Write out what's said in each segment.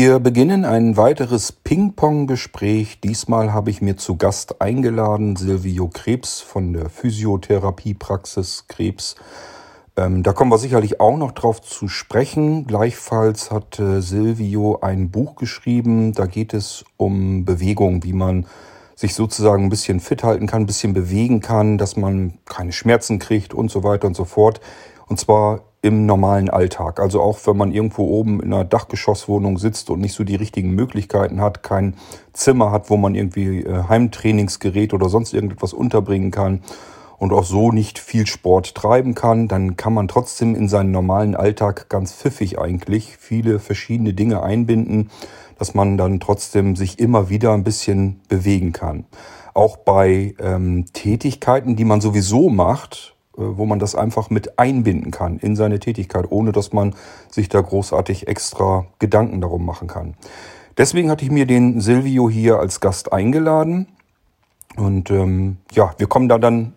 Wir beginnen ein weiteres Ping-Pong-Gespräch. Diesmal habe ich mir zu Gast eingeladen Silvio Krebs von der Physiotherapiepraxis Krebs. Ähm, da kommen wir sicherlich auch noch drauf zu sprechen. Gleichfalls hat äh, Silvio ein Buch geschrieben. Da geht es um Bewegung, wie man sich sozusagen ein bisschen fit halten kann, ein bisschen bewegen kann, dass man keine Schmerzen kriegt und so weiter und so fort. Und zwar im normalen Alltag. Also auch wenn man irgendwo oben in einer Dachgeschosswohnung sitzt und nicht so die richtigen Möglichkeiten hat, kein Zimmer hat, wo man irgendwie äh, Heimtrainingsgerät oder sonst irgendetwas unterbringen kann und auch so nicht viel Sport treiben kann, dann kann man trotzdem in seinen normalen Alltag ganz pfiffig eigentlich viele verschiedene Dinge einbinden, dass man dann trotzdem sich immer wieder ein bisschen bewegen kann. Auch bei ähm, Tätigkeiten, die man sowieso macht, wo man das einfach mit einbinden kann in seine Tätigkeit, ohne dass man sich da großartig extra Gedanken darum machen kann. Deswegen hatte ich mir den Silvio hier als Gast eingeladen. Und ähm, ja, wir kommen da dann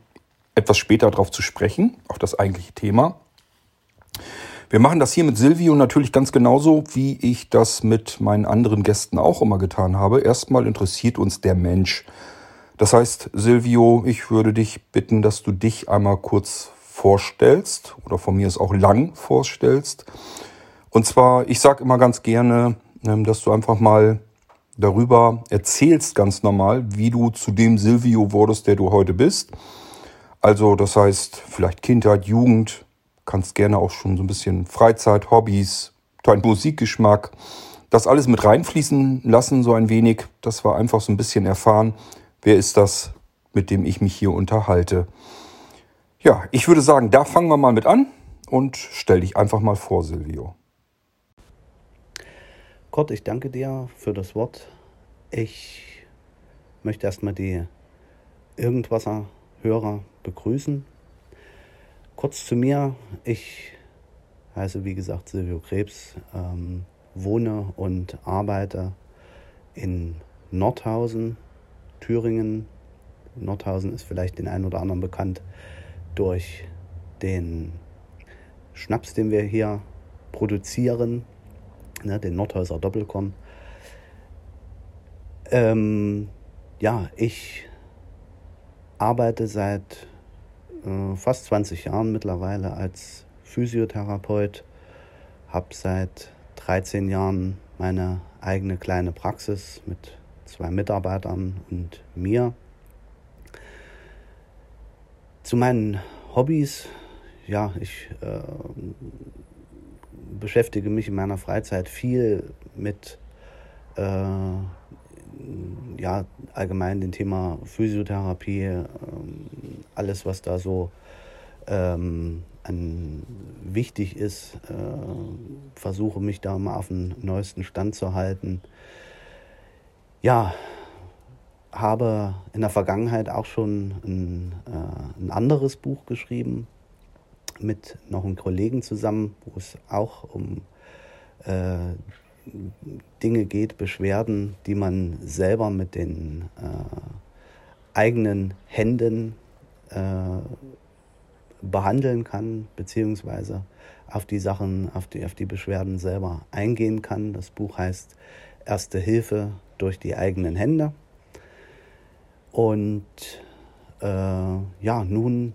etwas später darauf zu sprechen, auf das eigentliche Thema. Wir machen das hier mit Silvio natürlich ganz genauso, wie ich das mit meinen anderen Gästen auch immer getan habe. Erstmal interessiert uns der Mensch. Das heißt, Silvio, ich würde dich bitten, dass du dich einmal kurz vorstellst oder von mir es auch lang vorstellst. Und zwar, ich sage immer ganz gerne, ähm, dass du einfach mal darüber erzählst, ganz normal, wie du zu dem Silvio wurdest, der du heute bist. Also das heißt, vielleicht Kindheit, Jugend, kannst gerne auch schon so ein bisschen Freizeit, Hobbys, dein Musikgeschmack, das alles mit reinfließen lassen, so ein wenig, dass wir einfach so ein bisschen erfahren, Wer ist das, mit dem ich mich hier unterhalte? Ja, ich würde sagen, da fangen wir mal mit an und stell dich einfach mal vor, Silvio. Kurt, ich danke dir für das Wort. Ich möchte erstmal die Irgendwasser-Hörer begrüßen. Kurz zu mir. Ich heiße, wie gesagt, Silvio Krebs, ähm, wohne und arbeite in Nordhausen Thüringen. Nordhausen ist vielleicht den einen oder anderen bekannt durch den Schnaps, den wir hier produzieren, ne, den Nordhäuser Doppelkorn. Ähm, ja, ich arbeite seit äh, fast 20 Jahren mittlerweile als Physiotherapeut, habe seit 13 Jahren meine eigene kleine Praxis mit zwei Mitarbeitern und mir. Zu meinen Hobbys, ja, ich äh, beschäftige mich in meiner Freizeit viel mit äh, ja, allgemein dem Thema Physiotherapie, äh, alles, was da so ähm, an, wichtig ist, äh, versuche mich da mal auf den neuesten Stand zu halten ja, habe in der Vergangenheit auch schon ein, äh, ein anderes Buch geschrieben mit noch einem Kollegen zusammen, wo es auch um äh, Dinge geht, Beschwerden, die man selber mit den äh, eigenen Händen äh, behandeln kann, beziehungsweise auf die Sachen, auf die, auf die Beschwerden selber eingehen kann. Das Buch heißt Erste Hilfe durch die eigenen Hände. Und äh, ja, nun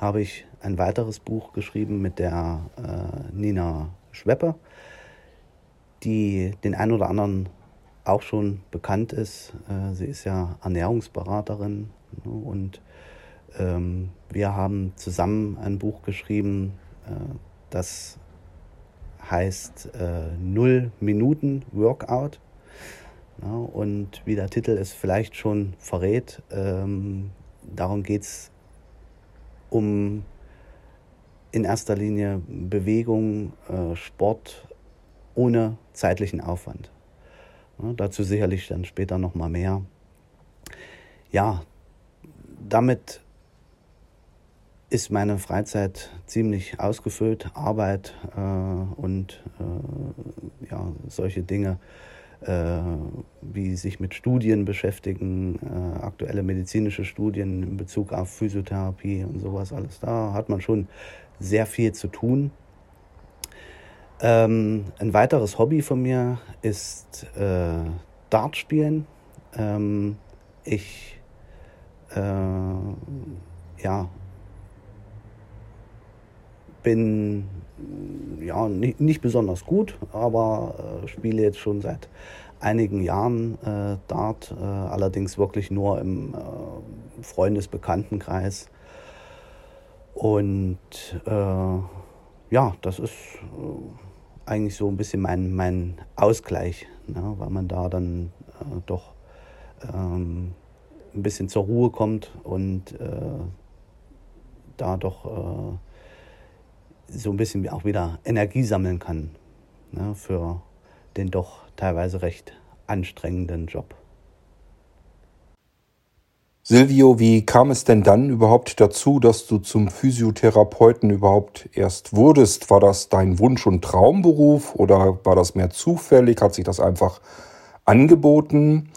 habe ich ein weiteres Buch geschrieben mit der äh, Nina Schweppe, die den einen oder anderen auch schon bekannt ist. Äh, sie ist ja Ernährungsberaterin ne, und ähm, wir haben zusammen ein Buch geschrieben, äh, das heißt äh, Null Minuten Workout. Ja, und wie der Titel es vielleicht schon verrät, ähm, darum geht es um in erster Linie Bewegung, äh, Sport ohne zeitlichen Aufwand. Ja, dazu sicherlich dann später nochmal mehr. Ja, damit ist meine Freizeit ziemlich ausgefüllt. Arbeit äh, und äh, ja, solche Dinge wie sich mit Studien beschäftigen, äh, aktuelle medizinische Studien in Bezug auf Physiotherapie und sowas alles. Da hat man schon sehr viel zu tun. Ähm, ein weiteres Hobby von mir ist äh, Dart spielen. Ähm, ich äh, ja, bin ja, nicht, nicht besonders gut, aber äh, spiele jetzt schon seit einigen Jahren äh, Dart, äh, allerdings wirklich nur im äh, Freundesbekanntenkreis. Und äh, ja, das ist äh, eigentlich so ein bisschen mein, mein Ausgleich, ne, weil man da dann äh, doch ähm, ein bisschen zur Ruhe kommt und da doch so ein bisschen auch wieder Energie sammeln kann ne, für den doch teilweise recht anstrengenden Job. Silvio, wie kam es denn dann überhaupt dazu, dass du zum Physiotherapeuten überhaupt erst wurdest? War das dein Wunsch- und Traumberuf oder war das mehr zufällig? Hat sich das einfach angeboten?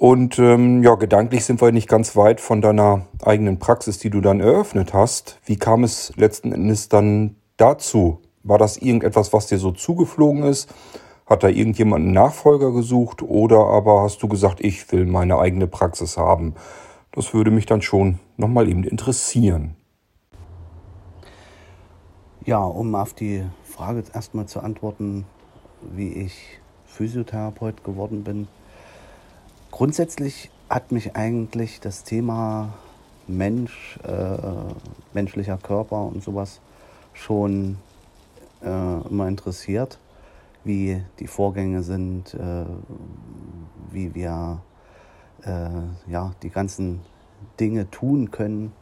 Und ähm, ja, gedanklich sind wir nicht ganz weit von deiner eigenen Praxis, die du dann eröffnet hast. Wie kam es letzten Endes dann dazu? War das irgendetwas, was dir so zugeflogen ist? Hat da irgendjemand einen Nachfolger gesucht oder aber hast du gesagt, ich will meine eigene Praxis haben? Das würde mich dann schon nochmal eben interessieren. Ja, um auf die Frage erstmal zu antworten, wie ich Physiotherapeut geworden bin. Grundsätzlich hat mich eigentlich das Thema Mensch, äh, menschlicher Körper und sowas schon äh, immer interessiert wie die Vorgänge sind, äh, wie wir äh, ja, die ganzen Dinge tun können,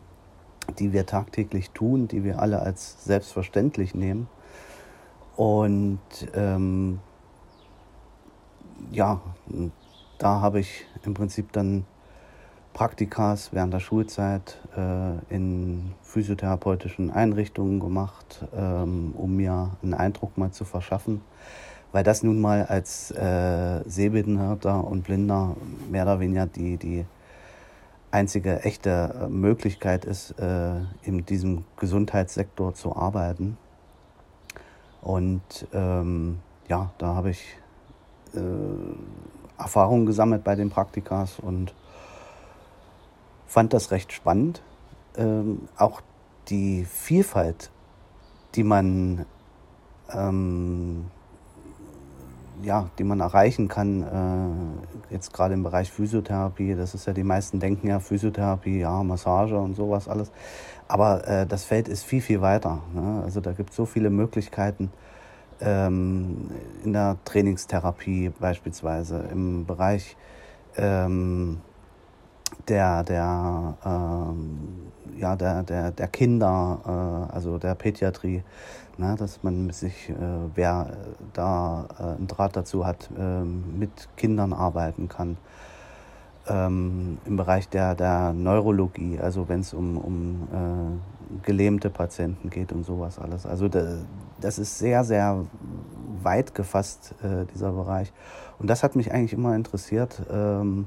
die wir tagtäglich tun, die wir alle als selbstverständlich nehmen. Und ähm, ja, da habe ich im Prinzip dann Praktikas während der Schulzeit äh, in physiotherapeutischen Einrichtungen gemacht, ähm, um mir einen Eindruck mal zu verschaffen, weil das nun mal als äh, Sehbehinderter und Blinder mehr oder weniger die, die einzige echte äh, Möglichkeit ist, äh, in diesem Gesundheitssektor zu arbeiten. Und ähm, ja, da habe ich Erfahrungen gesammelt bei den Praktikas und fand das recht spannend. Ähm, auch die Vielfalt, die man ähm, ja, die man erreichen kann, äh, jetzt gerade im Bereich Physiotherapie, das ist ja, die meisten denken ja Physiotherapie, ja, Massage und sowas alles. Aber äh, das Feld ist viel, viel weiter. Ne? Also da gibt es so viele Möglichkeiten ähm, in der Trainingstherapie beispielsweise, im Bereich ähm, der, der, ähm, ja, der, der, der Kinder, äh, also der Pädiatrie ne, dass man sich, äh, wer da äh, einen Draht dazu hat, äh, mit Kindern arbeiten kann. Ähm, Im Bereich der, der Neurologie, also wenn es um, um äh, gelähmte Patienten geht und sowas alles. Also da, das ist sehr, sehr weit gefasst, äh, dieser Bereich. Und das hat mich eigentlich immer interessiert. Ähm,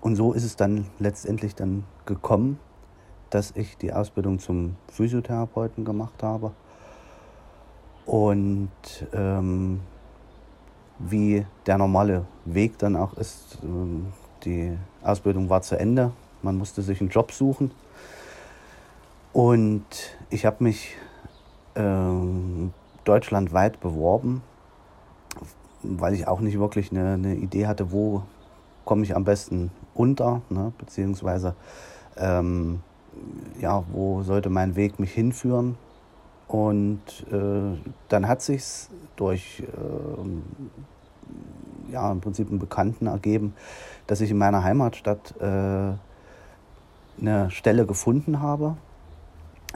und so ist es dann letztendlich dann gekommen, dass ich die Ausbildung zum Physiotherapeuten gemacht habe und ähm, wie der normale Weg dann auch ist, ähm, die Ausbildung war zu Ende, man musste sich einen Job suchen. Und ich habe mich ähm, deutschlandweit beworben, weil ich auch nicht wirklich eine, eine Idee hatte, wo komme ich am besten unter, ne? beziehungsweise ähm, ja, wo sollte mein Weg mich hinführen. Und äh, dann hat sich durch äh, ja, im Prinzip einen Bekannten ergeben, dass ich in meiner Heimatstadt äh, eine Stelle gefunden habe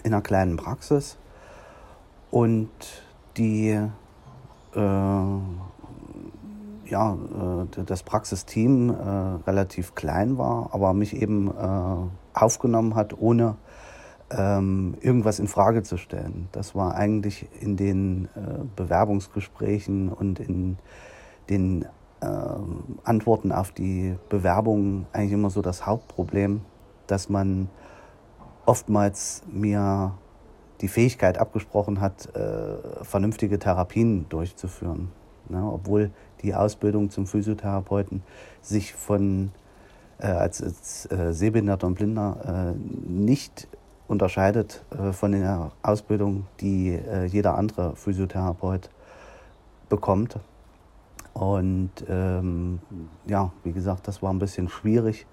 in einer kleinen Praxis und die äh, ja, äh, das Praxisteam äh, relativ klein war, aber mich eben aufgenommen hat, ohne ähm, irgendwas in Frage zu stellen. Das war eigentlich in den äh, Bewerbungsgesprächen und in den äh, Antworten auf die Bewerbungen eigentlich immer so das Hauptproblem, dass man oftmals mir die Fähigkeit abgesprochen hat, äh, vernünftige Therapien durchzuführen. Ne? Obwohl die Ausbildung zum Physiotherapeuten sich von äh, als, als äh, Sehbehinderter und Blinder äh, nicht unterscheidet äh, von der Ausbildung, die äh, jeder andere Physiotherapeut bekommt. Und ähm, ja, wie gesagt, das war ein bisschen schwierig.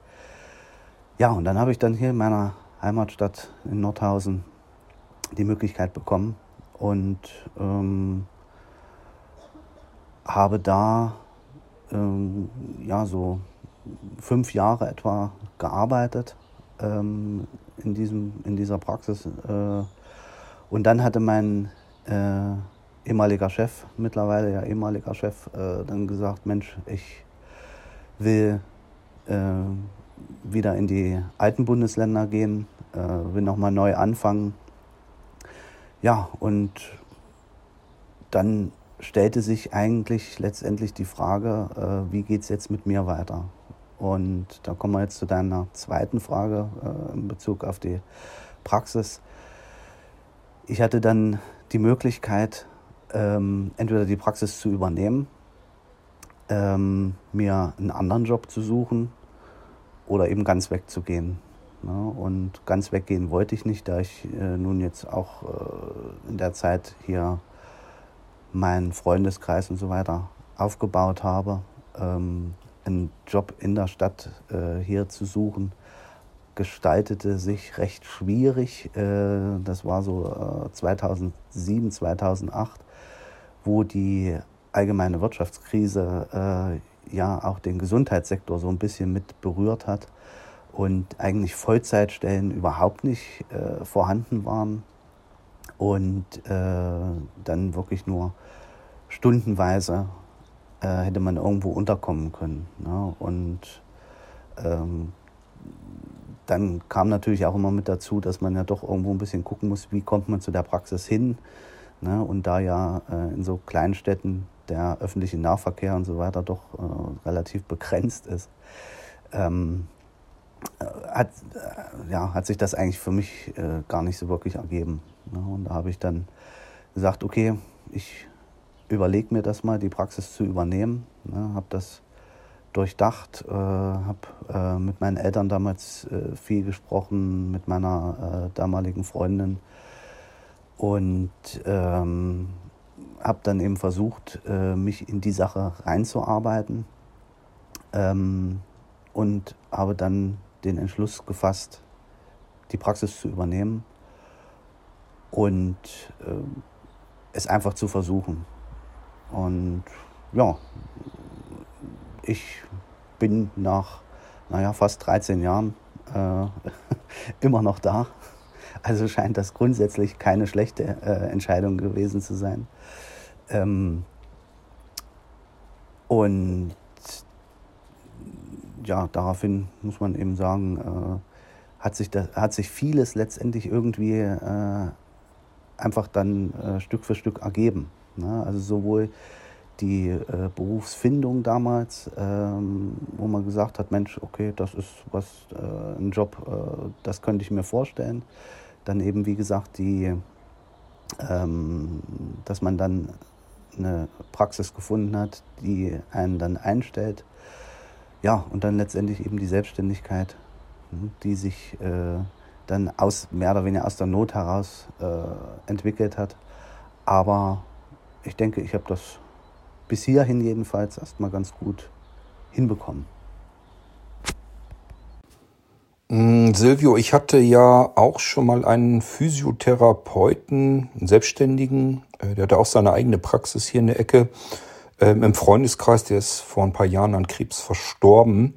Ja, und dann habe ich dann hier in meiner Heimatstadt in Nordhausen die Möglichkeit bekommen und ähm, habe da ähm, ja so fünf Jahre etwa gearbeitet ähm, in, diesem, in dieser Praxis. Äh, und dann hatte mein äh, ehemaliger Chef, mittlerweile ja ehemaliger Chef, äh, dann gesagt, Mensch, ich will äh, wieder in die alten Bundesländer gehen, äh, will nochmal neu anfangen. Ja, und dann stellte sich eigentlich letztendlich die Frage, äh, wie geht es jetzt mit mir weiter? Und da kommen wir jetzt zu deiner zweiten Frage äh, in Bezug auf die Praxis. Ich hatte dann die Möglichkeit, ähm, entweder die Praxis zu übernehmen, ähm, mir einen anderen Job zu suchen oder eben ganz wegzugehen. Ne? Und ganz weggehen wollte ich nicht, da ich äh, nun jetzt auch äh, in der Zeit hier meinen Freundeskreis und so weiter aufgebaut habe. Ähm, einen Job in der Stadt äh, hier zu suchen, gestaltete sich recht schwierig. Das war so äh, 2007, 2008, wo die allgemeine Wirtschaftskrise ja auch den Gesundheitssektor so ein bisschen mit berührt hat und eigentlich Vollzeitstellen überhaupt nicht äh, vorhanden waren und äh, dann wirklich nur stundenweise äh, hätte man irgendwo unterkommen können. Ne? Und ähm, dann kam natürlich auch immer mit dazu, dass man ja doch irgendwo ein bisschen gucken muss, wie kommt man zu der Praxis hin. Ne? Und da ja äh, in so Kleinstädten der öffentliche Nahverkehr und so weiter doch äh, relativ begrenzt ist, ähm, äh, hat, äh, ja, hat sich das eigentlich für mich äh, gar nicht so wirklich ergeben. Ne? Und da habe ich dann gesagt, okay, ich überlege mir das mal, die Praxis zu übernehmen. Ne, habe das durchdacht, äh, habe äh, mit meinen Eltern damals äh, viel gesprochen, mit meiner äh, damaligen Freundin und ähm, habe dann eben versucht, mich in die Sache reinzuarbeiten ähm, und habe dann den Entschluss gefasst, die Praxis zu übernehmen und äh, es einfach zu versuchen. Und ja, ich bin nach naja, fast 13 Jahren äh, immer noch da. Also scheint das grundsätzlich keine schlechte äh, Entscheidung gewesen zu sein. Ähm, und ja, daraufhin muss man eben sagen, äh, hat, sich das, hat sich vieles letztendlich irgendwie äh, einfach dann äh, Stück für Stück ergeben. Ne? Also sowohl die äh, Berufsfindung damals, ähm, wo man gesagt hat, Mensch, okay, das ist was, äh, ein Job, äh, das könnte ich mir vorstellen. Dann eben, wie gesagt, die, ähm, dass man dann eine Praxis gefunden hat, die einen dann einstellt. Ja, und dann letztendlich eben die Selbstständigkeit, hm, die sich äh, dann aus, mehr oder weniger aus der Not heraus äh, entwickelt hat. Aber ich denke, ich habe das bis hierhin jedenfalls erstmal ganz gut hinbekommen. Mm, Silvio, ich hatte ja auch schon mal einen Physiotherapeuten, einen Selbstständigen, äh, der hatte auch seine eigene Praxis hier in der Ecke ähm, im Freundeskreis, der ist vor ein paar Jahren an Krebs verstorben.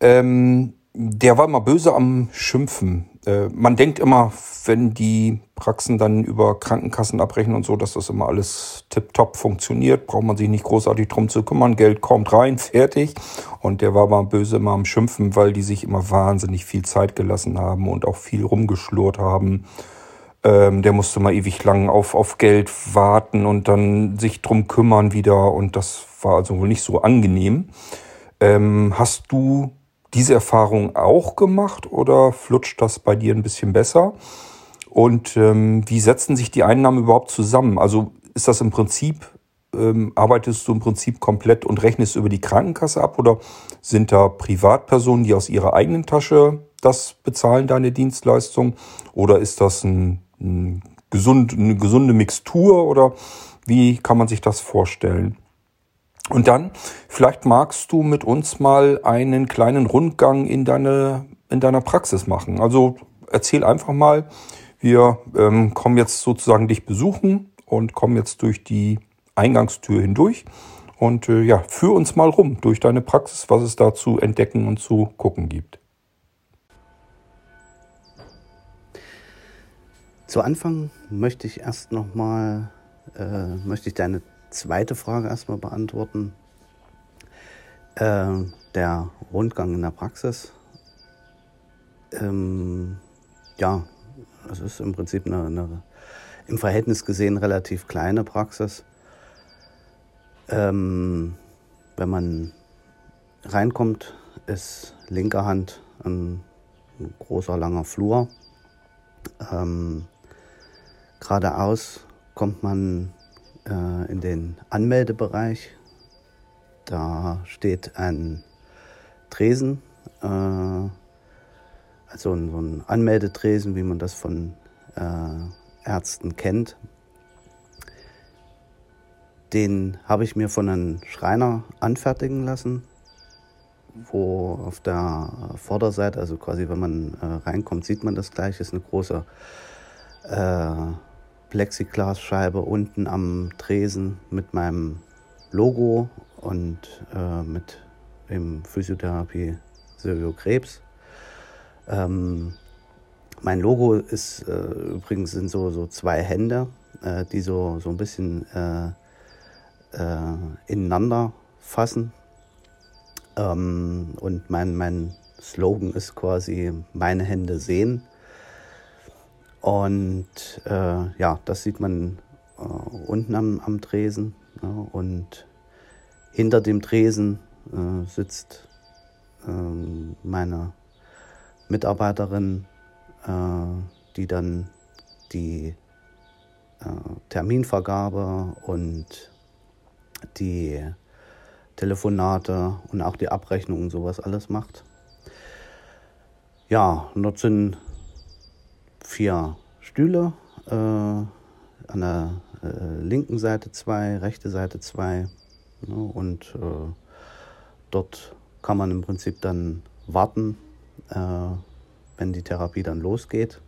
Ähm, der war immer böse am Schimpfen. Äh, man denkt immer, wenn die Praxen dann über Krankenkassen abrechnen und so, dass das immer alles tipptopp funktioniert, braucht man sich nicht großartig drum zu kümmern. Geld kommt rein, fertig. Und der war mal böse immer am Schimpfen, weil die sich immer wahnsinnig viel Zeit gelassen haben und auch viel rumgeschlurrt haben. Ähm, der musste mal ewig lang auf, auf Geld warten und dann sich drum kümmern wieder. Und das war also wohl nicht so angenehm. Ähm, hast du diese Erfahrung auch gemacht oder flutscht das bei dir ein bisschen besser? Und ähm, wie setzen sich die Einnahmen überhaupt zusammen? Also ist das im Prinzip, ähm, arbeitest du im Prinzip komplett und rechnest über die Krankenkasse ab oder sind da Privatpersonen, die aus ihrer eigenen Tasche das bezahlen, deine Dienstleistung? Oder ist das ein, gesund, eine gesunde Mixtur oder wie kann man sich das vorstellen? Und dann, vielleicht magst du mit uns mal einen kleinen Rundgang in, deine, in deiner Praxis machen. Also erzähl einfach mal, wir ähm, kommen jetzt sozusagen dich besuchen und kommen jetzt durch die Eingangstür hindurch. Und äh, ja, führ uns mal rum durch deine Praxis, was es da zu entdecken und zu gucken gibt. Zu Anfang möchte ich erst nochmal, äh, möchte ich deine zweite Frage erstmal beantworten. Äh, der Rundgang in der Praxis. Ähm, ja, es ist im Prinzip eine, eine, im Verhältnis gesehen relativ kleine Praxis. Ähm, wenn man reinkommt, ist linker Hand ein, ein großer langer Flur. Ähm, geradeaus kommt man äh, in den Anmeldebereich. Da steht ein Tresen, äh, also ein, so ein Anmeldetresen, wie man das von äh, Ärzten kennt. Den habe ich mir von einem Schreiner anfertigen lassen, wo auf der Vorderseite, also quasi wenn man äh, reinkommt, sieht man das gleich, ist eine große äh, Plexiglasscheibe unten am Tresen mit meinem Logo und äh, mit dem Physiotherapie Silvio Krebs. Ähm, mein Logo ist äh, übrigens sind so, so zwei Hände, äh, die so, so ein bisschen äh, äh, ineinander fassen. Ähm, und mein, mein Slogan ist quasi meine Hände sehen. Und äh, ja, das sieht man äh, unten am, am Tresen. Ja, und hinter dem Tresen äh, sitzt ähm, meine Mitarbeiterin, äh, die dann die äh, Terminvergabe und die Telefonate und auch die Abrechnung und sowas alles macht. Ja, und dort sind vier Stühle, äh, an der äh, linken Seite zwei, rechte Seite zwei. Ne, und äh, dort kann man im Prinzip dann warten, äh, wenn die Therapie dann losgeht.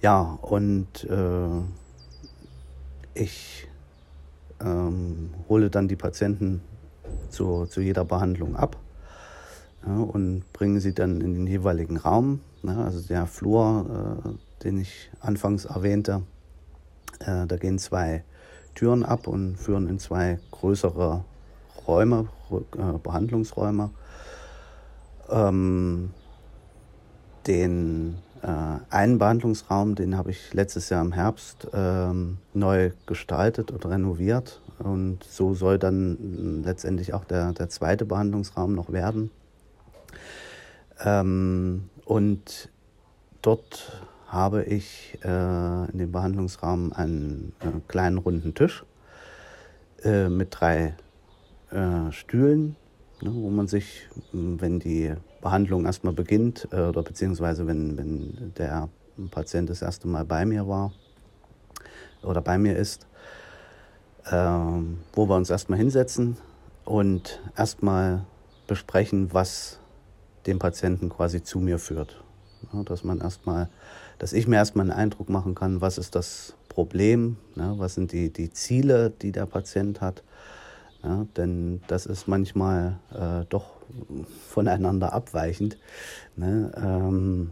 Ja, und äh, ich ähm, hole dann die Patienten zu, zu jeder Behandlung ab ja, und bringe sie dann in den jeweiligen Raum. Ja, also der Flur, äh, den ich anfangs erwähnte, äh, da gehen zwei Türen ab und führen in zwei größere Räume, äh, Behandlungsräume. Ähm, den äh, einen Behandlungsraum, den habe ich letztes Jahr im Herbst ähm, neu gestaltet und renoviert. Und so soll dann letztendlich auch der, der zweite Behandlungsraum noch werden. Ähm, und dort habe ich äh, in dem Behandlungsraum einen äh, kleinen runden Tisch äh, mit drei äh, Stühlen, ne, wo man sich, wenn die Behandlung erstmal beginnt äh, oder beziehungsweise wenn, wenn der Patient das erste Mal bei mir war oder bei mir ist, ähm, wo wir uns erstmal hinsetzen und erstmal besprechen, was den Patienten quasi zu mir führt. Ja, dass man erstmal, dass ich mir erstmal einen Eindruck machen kann, was ist das Problem, ja, was sind die, die Ziele, die der Patient hat. Ja, denn das ist manchmal äh, doch voneinander abweichend, ne? ähm,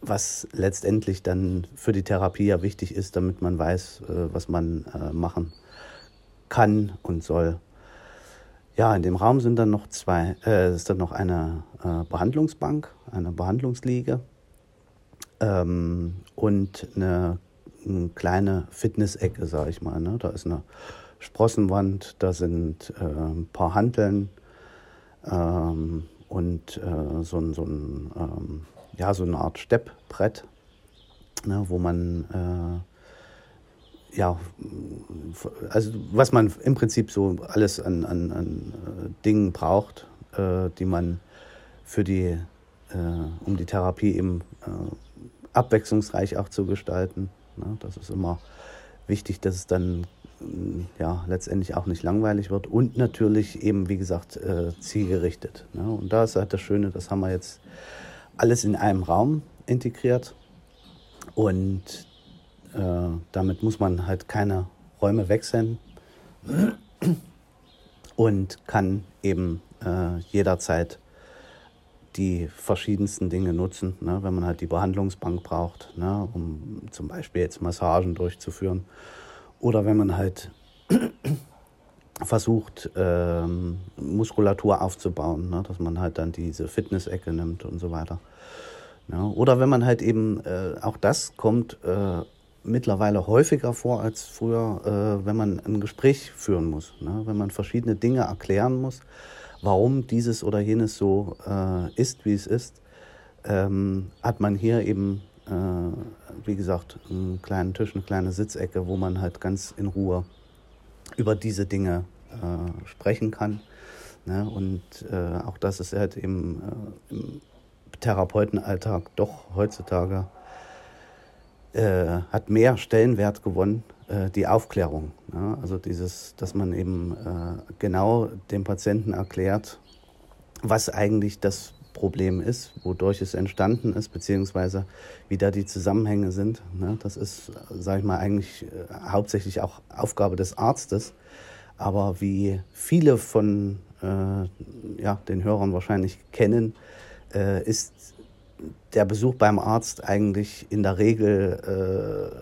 was letztendlich dann für die Therapie ja wichtig ist, damit man weiß, äh, was man äh, machen kann und soll. Ja, in dem Raum sind dann noch zwei, äh, ist dann noch eine äh, Behandlungsbank, eine Behandlungsliege ähm, und eine, eine kleine Fitnessecke, sage ich mal. Ne? Da ist eine Sprossenwand, da sind äh, ein paar Hanteln ähm, und äh, so, so, ein, ähm, ja, so eine Art Steppbrett. ne, wo man äh, ja, also was man im Prinzip so alles an, an, an äh, Dingen braucht, äh, die man für die, äh, um die Therapie eben äh, abwechslungsreich auch zu gestalten. Ne? Das ist immer wichtig, dass es dann ja, letztendlich auch nicht langweilig wird und natürlich eben, wie gesagt, äh, zielgerichtet. Ne? Und da ist halt das Schöne, das haben wir jetzt alles in einem Raum integriert und äh, damit muss man halt keine Räume wechseln und kann eben äh, jederzeit die verschiedensten Dinge nutzen, ne? wenn man halt die Behandlungsbank braucht, ne? um zum Beispiel jetzt Massagen durchzuführen oder wenn man halt versucht, ähm, Muskulatur aufzubauen, ne? dass man halt dann diese Fitness-Ecke nimmt und so weiter. Ja, oder wenn man halt eben, äh, auch das kommt äh, mittlerweile häufiger vor als früher, äh, wenn man ein Gespräch führen muss, ne? wenn man verschiedene Dinge erklären muss, warum dieses oder jenes so äh, ist, wie es ist, ähm, hat man hier eben äh, wie gesagt, einen kleinen Tisch, eine kleine Sitzecke, wo man halt ganz in Ruhe über diese Dinge äh, sprechen kann. Ne? Und äh, auch das ist halt eben äh, im Therapeutenalltag doch heutzutage äh, hat mehr Stellenwert gewonnen, äh, die Aufklärung. Ne? Also dieses, dass man eben genau dem Patienten erklärt, was eigentlich das Problem ist, wodurch es entstanden ist, beziehungsweise wie da die Zusammenhänge sind. Ne? Das ist, sage ich mal, eigentlich äh, hauptsächlich auch Aufgabe des Arztes. Aber wie viele von äh, ja, den Hörern wahrscheinlich kennen, äh, ist der Besuch beim Arzt eigentlich in der Regel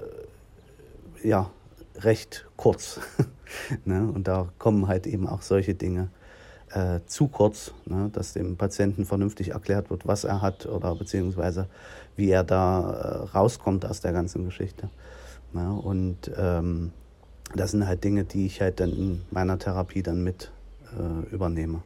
äh, ja, recht kurz. ne? Und da kommen halt eben auch solche Dinge äh, zu kurz, ne, dass dem Patienten vernünftig erklärt wird, was er hat oder beziehungsweise wie er da äh, rauskommt aus der ganzen Geschichte. Ne, und ähm, das sind halt Dinge, die ich halt dann in meiner Therapie dann mit äh, übernehme.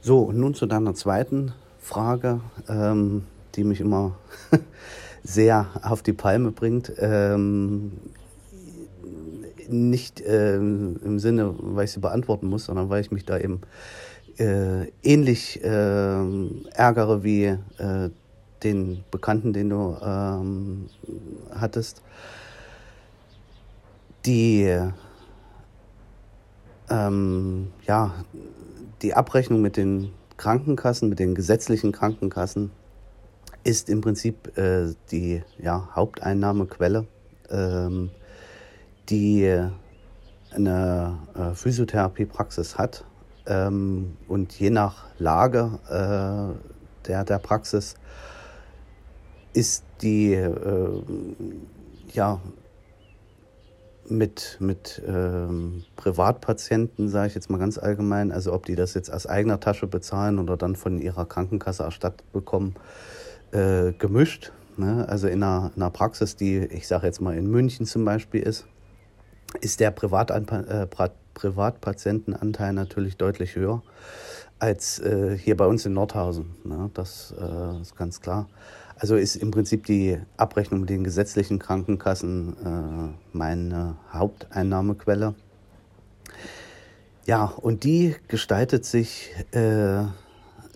So, nun zu deiner zweiten Frage, ähm, die mich immer sehr auf die Palme bringt. Ähm, nicht äh, im Sinne, weil ich sie beantworten muss, sondern weil ich mich da eben äh, ähnlich äh, ärgere wie äh, den Bekannten, den du ähm, hattest. Die, ähm, ja, die Abrechnung mit den Krankenkassen, mit den gesetzlichen Krankenkassen, ist im Prinzip äh, die ja, Haupteinnahmequelle. Ähm, die eine äh, Physiotherapiepraxis hat ähm, und je nach Lage äh, der, der Praxis ist die äh, ja mit, mit ähm, Privatpatienten, sage ich jetzt mal ganz allgemein, also ob die das jetzt aus eigener Tasche bezahlen oder dann von ihrer Krankenkasse erstattet bekommen, äh, gemischt. Ne? Also in einer, in einer Praxis, die ich sage jetzt mal in München zum Beispiel ist, ist der äh, Privatpatientenanteil natürlich deutlich höher als äh, hier bei uns in Nordhausen. Ne? Das äh, ist ganz klar. Also ist im Prinzip die Abrechnung mit den gesetzlichen Krankenkassen äh, meine Haupteinnahmequelle. Ja, und die gestaltet sich äh,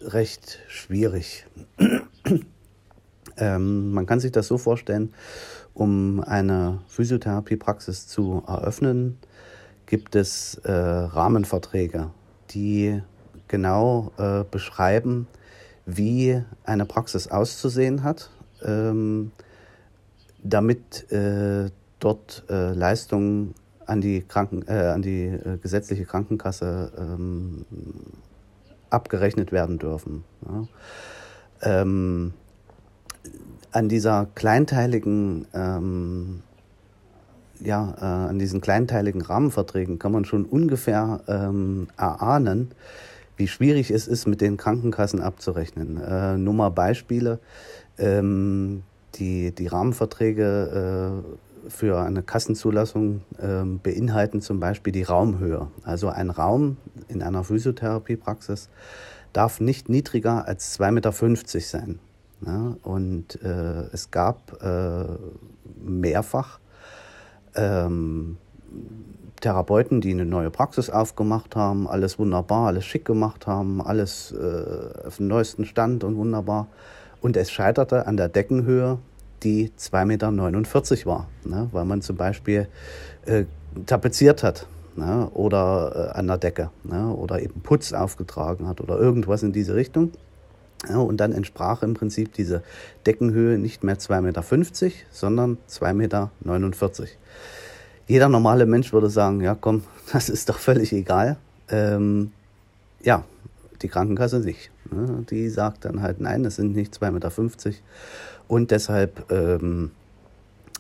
recht schwierig. ähm, man kann sich das so vorstellen, um eine Physiotherapiepraxis zu eröffnen, gibt es äh, Rahmenverträge, die genau äh, beschreiben, wie eine Praxis auszusehen hat, ähm, damit äh, dort äh, Leistungen an die, Kranken, äh, an die äh, gesetzliche Krankenkasse ähm, abgerechnet werden dürfen. Ja. Ähm, an dieser kleinteiligen, ähm, ja, äh, an diesen kleinteiligen Rahmenverträgen kann man schon ungefähr ähm, erahnen, wie schwierig es ist, mit den Krankenkassen abzurechnen. Äh, nur mal Beispiele. Ähm, die, die Rahmenverträge äh, für eine Kassenzulassung äh, beinhalten zum Beispiel die Raumhöhe. Also ein Raum in einer Physiotherapiepraxis darf nicht niedriger als 2,50 Meter sein. Ne? Und äh, es gab äh, mehrfach ähm, Therapeuten, die eine neue Praxis aufgemacht haben, alles wunderbar, alles schick gemacht haben, alles äh, auf dem neuesten Stand und wunderbar. Und es scheiterte an der Deckenhöhe, die 2,49 Meter war, ne? weil man zum Beispiel äh, tapeziert hat ne? oder äh, an der Decke ne? oder eben Putz aufgetragen hat oder irgendwas in diese Richtung. Ja, und dann entsprach im Prinzip diese Deckenhöhe nicht mehr 2,50 Meter, sondern 2,49 Meter. Jeder normale Mensch würde sagen, ja komm, das ist doch völlig egal. Ähm, ja, die Krankenkasse nicht. Ne? Die sagt dann halt, nein, das sind nicht 2,50 Meter. Und deshalb ähm,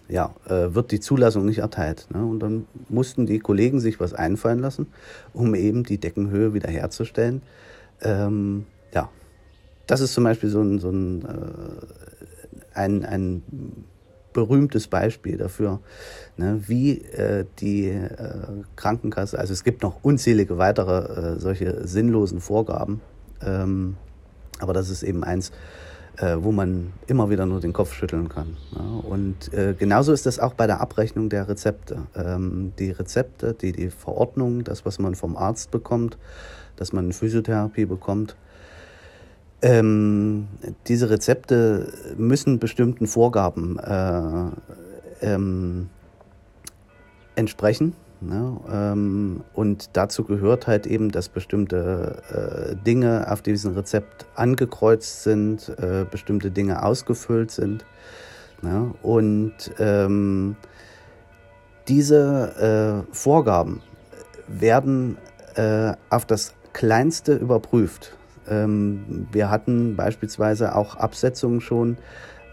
ja, äh, wird die Zulassung nicht erteilt. Ne? Und dann mussten die Kollegen sich was einfallen lassen, um eben die Deckenhöhe wiederherzustellen. Ähm, ja, das ist zum Beispiel so ein, so ein, äh, ein, ein berühmtes Beispiel dafür, ne, wie äh, die äh, Krankenkasse, also es gibt noch unzählige weitere äh, solche sinnlosen Vorgaben, ähm, aber das ist eben eins, äh, wo man immer wieder nur den Kopf schütteln kann. Ja. Und äh, genauso ist das auch bei der Abrechnung der Rezepte. Ähm, die Rezepte, die, die Verordnung, das, was man vom Arzt bekommt, dass man Physiotherapie bekommt, ähm, diese Rezepte müssen bestimmten Vorgaben äh, ähm, entsprechen. Ne? Ähm, und dazu gehört halt eben, dass bestimmte äh, Dinge auf diesem Rezept angekreuzt sind, äh, bestimmte Dinge ausgefüllt sind. Ne? Und ähm, diese äh, Vorgaben werden äh, auf das Kleinste überprüft. Ähm, wir hatten beispielsweise auch Absetzungen schon,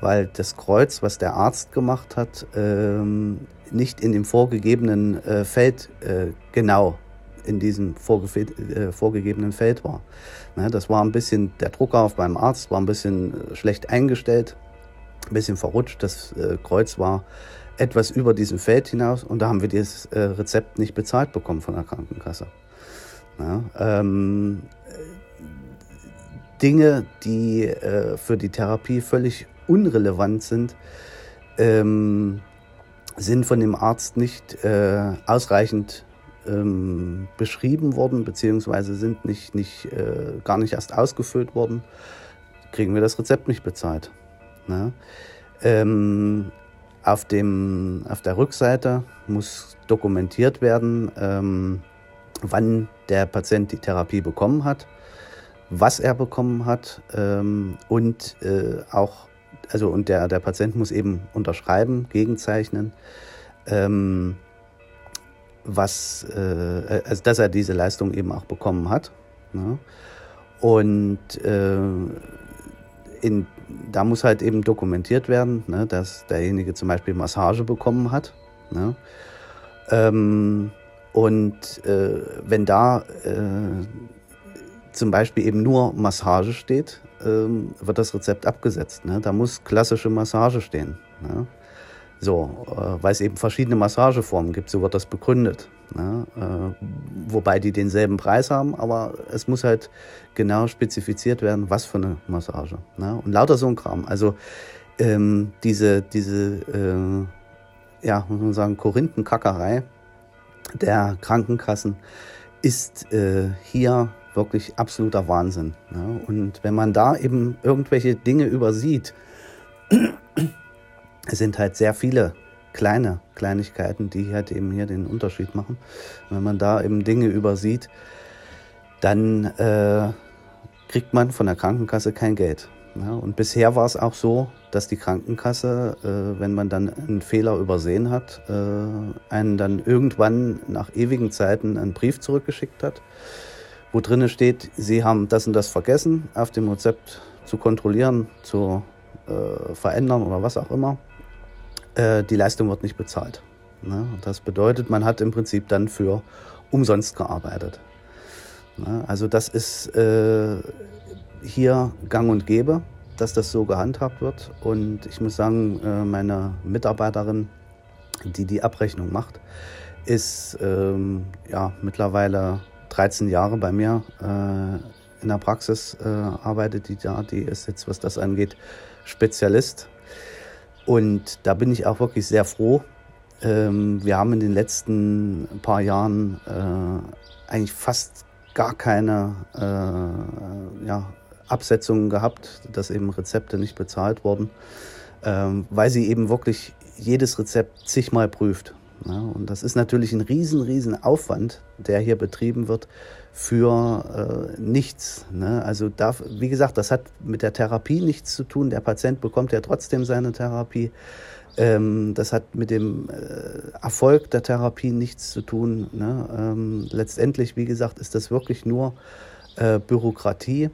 weil das Kreuz, was der Arzt gemacht hat, ähm, nicht in dem vorgegebenen äh, Feld äh, genau in diesem äh, vorgegebenen Feld war. Ne, das war ein bisschen, der Drucker auf beim Arzt war ein bisschen schlecht eingestellt, ein bisschen verrutscht. Das Kreuz war etwas über diesem Feld hinaus und da haben wir das Rezept nicht bezahlt bekommen von der Krankenkasse. Ja, ähm, Dinge, die äh, für die Therapie völlig unrelevant sind, ähm, sind von dem Arzt nicht äh, ausreichend ähm, beschrieben worden, beziehungsweise sind nicht, nicht, äh, gar nicht erst ausgefüllt worden, kriegen wir das Rezept nicht bezahlt. Ne? Ähm, auf, dem, auf der Rückseite muss dokumentiert werden, ähm, wann der Patient die Therapie bekommen hat was er bekommen hat ähm, und äh, auch, also und der, der Patient muss eben unterschreiben, gegenzeichnen, ähm, was, äh, also dass er diese Leistung eben auch bekommen hat. Ne? Und äh, in, da muss halt eben dokumentiert werden, ne, dass derjenige zum Beispiel Massage bekommen hat. Ne? Ähm, und äh, wenn da äh, zum Beispiel eben nur Massage steht, ähm, wird das Rezept abgesetzt. Ne? Da muss klassische Massage stehen. Ne? So, äh, weil es eben verschiedene Massageformen gibt, so wird das begründet. Ne? Äh, wobei die denselben Preis haben, aber es muss halt genau spezifiziert werden, was für eine Massage. Ne? Und lauter so ein Kram. Also ähm, diese, diese äh, ja, muss man sagen, Korinthenkackerei der Krankenkassen ist äh, hier wirklich absoluter Wahnsinn. Ne? Und wenn man da eben irgendwelche Dinge übersieht, es sind halt sehr viele kleine Kleinigkeiten, die halt eben hier den Unterschied machen. Und wenn man da eben Dinge übersieht, dann äh, kriegt man von der Krankenkasse kein Geld. Ja, und bisher war es auch so, dass die Krankenkasse, äh, wenn man dann einen Fehler übersehen hat, äh, einen dann irgendwann nach ewigen Zeiten einen Brief zurückgeschickt hat wo drin steht, Sie haben das und das vergessen, auf dem Rezept zu kontrollieren, zu äh, verändern oder was auch immer. Äh, die Leistung wird nicht bezahlt. Ne? Das bedeutet, man hat im Prinzip dann für umsonst gearbeitet. Ne? Also das ist äh, hier gang und gäbe, dass das so gehandhabt wird. Und ich muss sagen, äh, meine Mitarbeiterin, die die Abrechnung macht, ist ähm, ja mittlerweile 13 Jahre bei mir äh, in der Praxis äh, arbeitet, die da, die ist jetzt, was das angeht, Spezialist. Und da bin ich auch wirklich sehr froh. Ähm, wir haben in den letzten paar Jahren äh, eigentlich fast gar keine äh, ja, Absetzungen gehabt, dass eben Rezepte nicht bezahlt wurden, ähm, weil sie eben wirklich jedes Rezept zigmal prüft. Ja, und das ist natürlich ein riesen, riesen Aufwand, der hier betrieben wird für äh, nichts. Ne? Also da, wie gesagt, das hat mit der Therapie nichts zu tun. Der Patient bekommt ja trotzdem seine Therapie. Ähm, das hat mit dem äh, Erfolg der Therapie nichts zu tun. Ne? Ähm, letztendlich, wie gesagt, ist das wirklich nur äh, Bürokratie,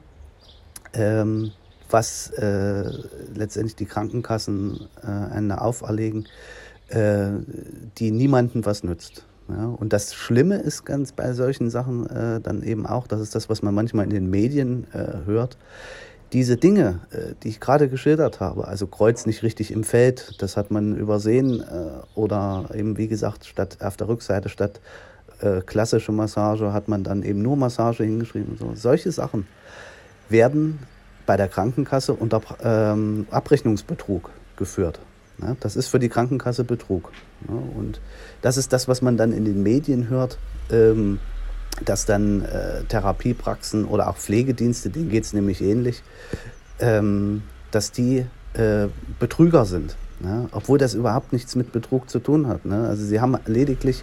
ähm, was äh, letztendlich die Krankenkassen äh, auferlegen äh, die niemandem was nützt. Ja, und das Schlimme ist ganz bei solchen Sachen äh, dann eben auch, das ist das, was man manchmal in den Medien äh, hört, diese Dinge, äh, die ich gerade geschildert habe, also Kreuz nicht richtig im Feld, das hat man übersehen, äh, oder eben wie gesagt, statt auf der Rückseite statt äh, klassische Massage hat man dann eben nur Massage hingeschrieben. So. Solche Sachen werden bei der Krankenkasse unter ähm, Abrechnungsbetrug geführt. Ne? Das ist für die Krankenkasse Betrug. Ne? Und das ist das, was man dann in den Medien hört, ähm, dass dann äh, Therapiepraxen oder auch Pflegedienste, denen geht es nämlich ähnlich, ähm, dass die äh, Betrüger sind. Ne? Obwohl das überhaupt nichts mit Betrug zu tun hat. Also sie haben lediglich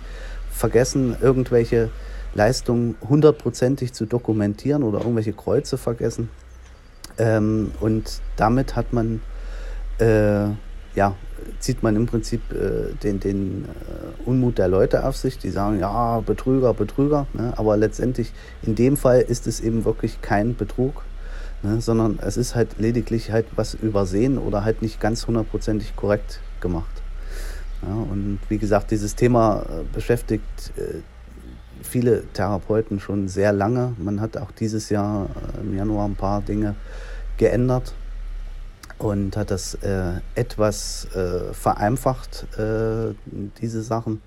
vergessen, irgendwelche Leistungen hundertprozentig zu dokumentieren oder irgendwelche Kreuze vergessen. Ähm, und damit hat man äh, ja, zieht man im Prinzip äh, den, den äh, Unmut der Leute auf sich, die sagen, ja, Betrüger, Betrüger. Ne? Aber letztendlich in dem Fall ist es eben wirklich kein Betrug, ne? sondern es ist halt lediglich halt was übersehen oder halt nicht ganz hundertprozentig korrekt gemacht. Ja, und wie gesagt, dieses Thema äh, beschäftigt äh, viele Therapeuten schon sehr lange. Man hat auch dieses Jahr äh, im Januar ein paar Dinge geändert und hat das äh, etwas äh, vereinfacht, äh, diese Sachen.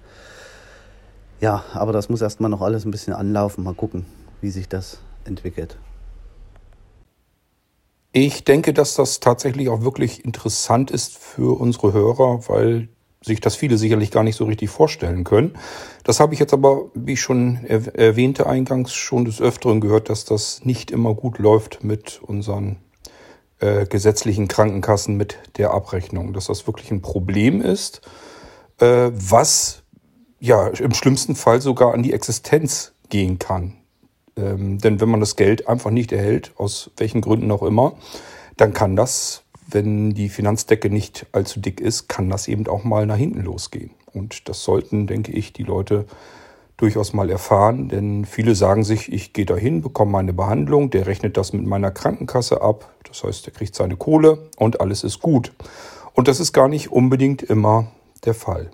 Ja, aber das muss erstmal noch alles ein bisschen anlaufen, mal gucken, wie sich das entwickelt. Ich denke, dass das tatsächlich auch wirklich interessant ist für unsere Hörer, weil sich das viele sicherlich gar nicht so richtig vorstellen können. Das habe ich jetzt aber, wie ich schon erwähnte eingangs, schon des Öfteren gehört, dass das nicht immer gut läuft mit unseren äh, gesetzlichen Krankenkassen mit der Abrechnung, dass das wirklich ein Problem ist, äh, was ja im schlimmsten Fall sogar an die Existenz gehen kann. Ähm, denn wenn man das Geld einfach nicht erhält, aus welchen Gründen auch immer, dann kann das, wenn die Finanzdecke nicht allzu dick ist, kann das eben auch mal nach hinten losgehen. Und das sollten, denke ich, die Leute durchaus mal erfahren, denn viele sagen sich, ich gehe dahin, bekomme meine Behandlung, der rechnet das mit meiner Krankenkasse ab, das heißt, der kriegt seine Kohle und alles ist gut. Und das ist gar nicht unbedingt immer der Fall.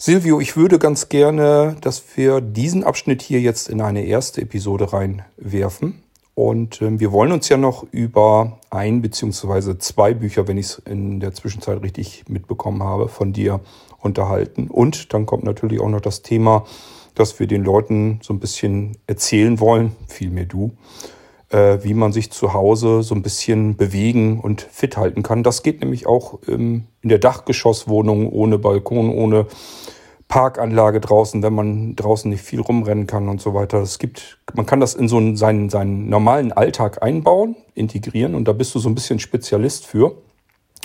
Silvio, ich würde ganz gerne, dass wir diesen Abschnitt hier jetzt in eine erste Episode reinwerfen. Und äh, wir wollen uns ja noch über ein beziehungsweise zwei Bücher, wenn ich es in der Zwischenzeit richtig mitbekommen habe, von dir unterhalten. Und dann kommt natürlich auch noch das Thema, dass wir den Leuten so ein bisschen erzählen wollen, vielmehr du, äh, wie man sich zu Hause so ein bisschen bewegen und fit halten kann. Das geht nämlich auch ähm, in der Dachgeschosswohnung ohne Balkon, ohne Parkanlage draußen, wenn man draußen nicht viel rumrennen kann und so weiter. Es gibt, man kann das in so einen, seinen, seinen normalen Alltag einbauen, integrieren und da bist du so ein bisschen Spezialist für.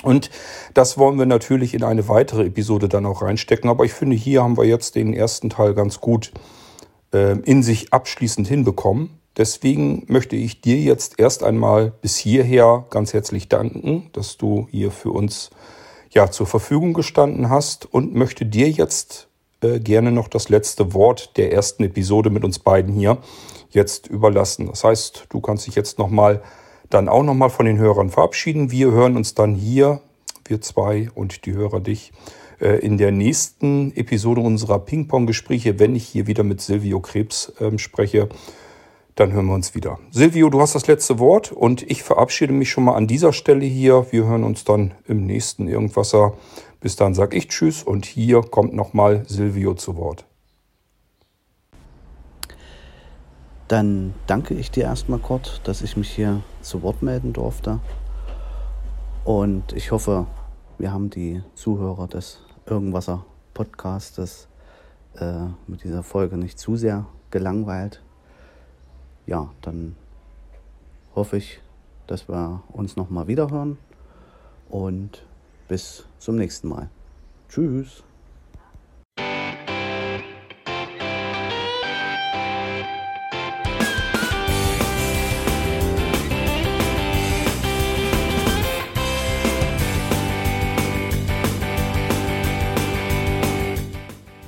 Und das wollen wir natürlich in eine weitere Episode dann auch reinstecken. Aber ich finde, hier haben wir jetzt den ersten Teil ganz gut äh, in sich abschließend hinbekommen. Deswegen möchte ich dir jetzt erst einmal bis hierher ganz herzlich danken, dass du hier für uns ja zur Verfügung gestanden hast und möchte dir jetzt äh, gerne noch das letzte Wort der ersten Episode mit uns beiden hier jetzt überlassen. Das heißt, du kannst dich jetzt noch mal dann auch nochmal von den Hörern verabschieden. Wir hören uns dann hier, wir zwei und die Hörer dich, äh, in der nächsten Episode unserer Ping-Pong-Gespräche, wenn ich hier wieder mit Silvio Krebs ähm, spreche. Dann hören wir uns wieder. Silvio, du hast das letzte Wort und ich verabschiede mich schon mal an dieser Stelle hier. Wir hören uns dann im nächsten Irgendwasser. Bis dann sage ich Tschüss und hier kommt nochmal Silvio zu Wort. Dann danke ich dir erstmal, Kurt, dass ich mich hier zu Wort melden durfte. Und ich hoffe, wir haben die Zuhörer des Irgendwasser Podcastes äh, mit dieser Folge nicht zu sehr gelangweilt. Ja, dann hoffe ich, dass wir uns nochmal wiederhören und bis zum nächsten Mal. Tschüss.